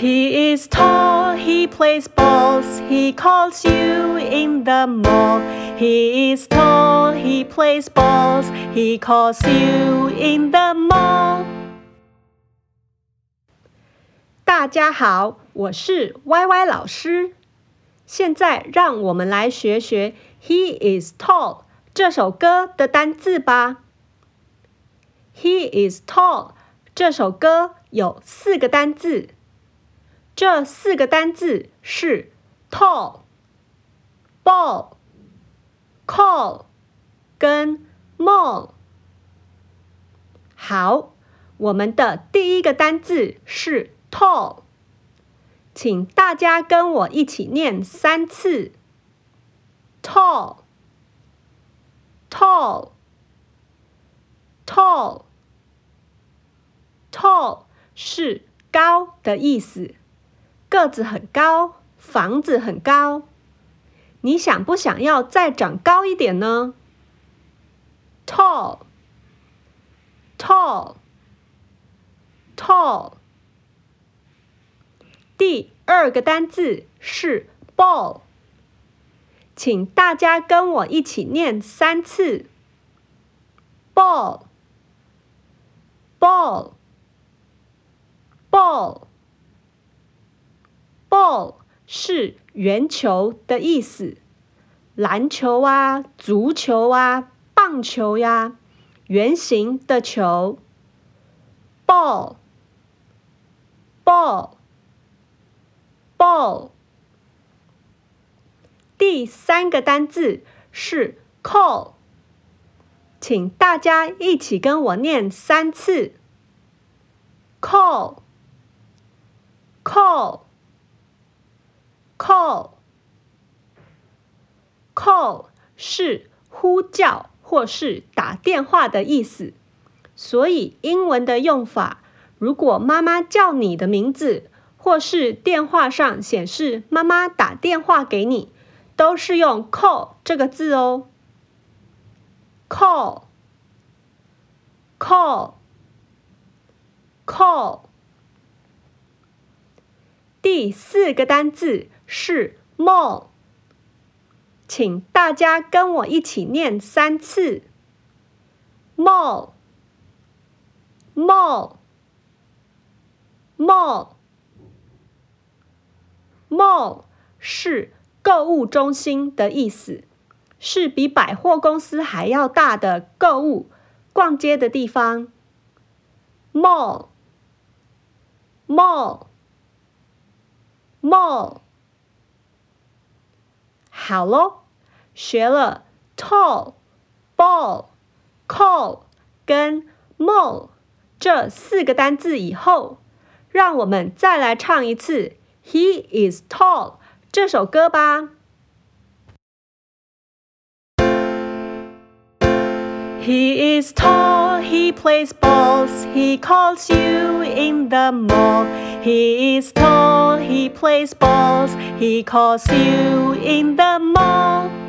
He is tall, he plays balls, he calls you in the mall. He is tall, he plays balls, he calls you in the mall. 大家好，我是 YY 老师。现在让我们来学学 He is tall 这首歌的单字吧。He is tall 这首歌有四个单字。这四个单字是 tall、ball、call 跟 mall。好，我们的第一个单字是 tall，请大家跟我一起念三次：tall、tall、tall、tall 是高的意思。个子很高，房子很高，你想不想要再长高一点呢？Tall, tall, tall。第二个单字是 ball，请大家跟我一起念三次：ball, ball, ball。是圆球的意思，篮球啊、足球啊、棒球呀，圆形的球。ball，ball，ball。第三个单字是 call，请大家一起跟我念三次：call，call。Call，call 是呼叫或是打电话的意思，所以英文的用法，如果妈妈叫你的名字，或是电话上显示妈妈打电话给你，都是用 call 这个字哦。Call，call，call。第四个单字。是 mall，请大家跟我一起念三次。mall，mall，mall，mall 是购物中心的意思，是比百货公司还要大的购物、逛街的地方。mall，mall，mall。好喽，学了 tall、ball、call 跟 mall 这四个单字以后，让我们再来唱一次《He is tall》这首歌吧。He is tall, he plays balls, he calls you in the mall. He is tall, he plays balls, he calls you in the mall.